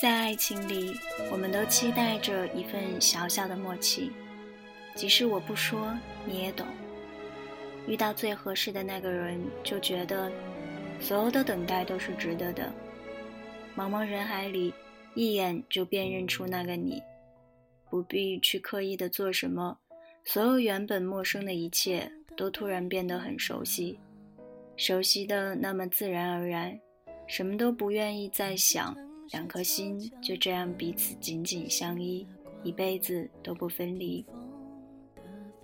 在爱情里，我们都期待着一份小小的默契，即使我不说，你也懂。遇到最合适的那个人，就觉得所有的等待都是值得的。茫茫人海里，一眼就辨认出那个你，不必去刻意的做什么，所有原本陌生的一切都突然变得很熟悉，熟悉的那么自然而然，什么都不愿意再想。两颗心就这样彼此紧紧相依，一辈子都不分离。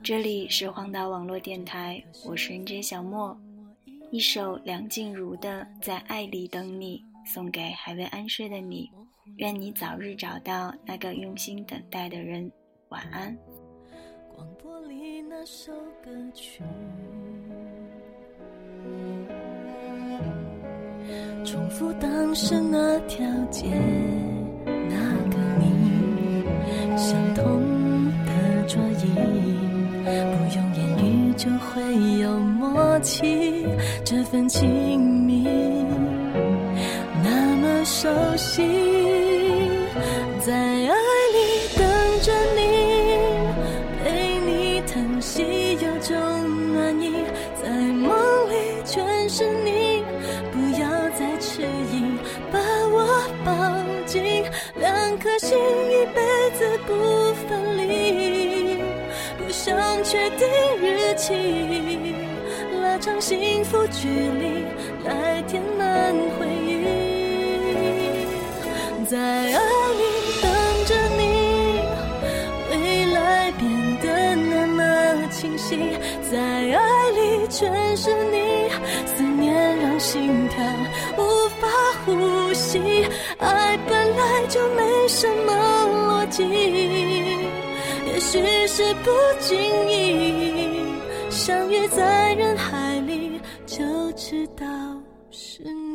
这里是荒岛网络电台，我是 N J 小莫。一首梁静茹的《在爱里等你》，送给还未安睡的你，愿你早日找到那个用心等待的人。晚安。广播里那首歌曲。重复当时那条街，那个你，相同的桌椅，不用言语就会有默契，这份亲密那么熟悉，在爱里等着你，陪你疼惜有种暖意，在梦里全是你。颗心一辈子不分离，不想确定日期，拉长幸福距离，来填满回忆。在爱里等着你，未来变得那么清晰，在爱里全是你，思念让心跳无法呼吸，爱本来就是不经意相遇在人海里，就知道是你。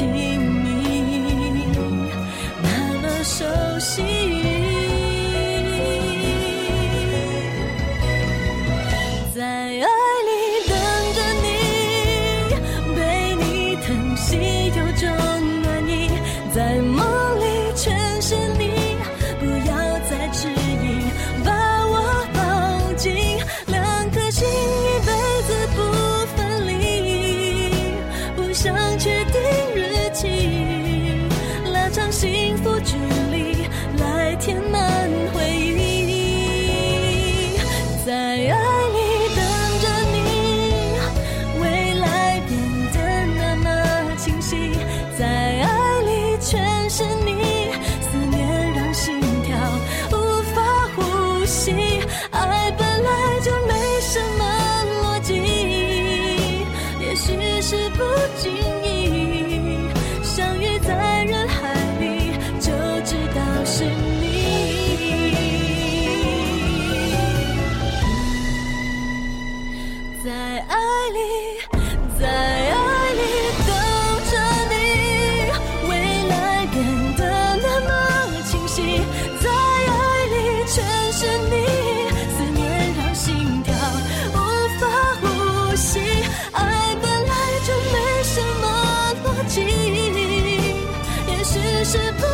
听你那么熟悉，在爱里等着你，被你疼惜，有种暖意在梦。幸福距离来填满回忆在爱里等着你未来变得那么清晰在爱里全是你思念让心跳无法呼吸爱本来就没什么逻辑也许是不经是不。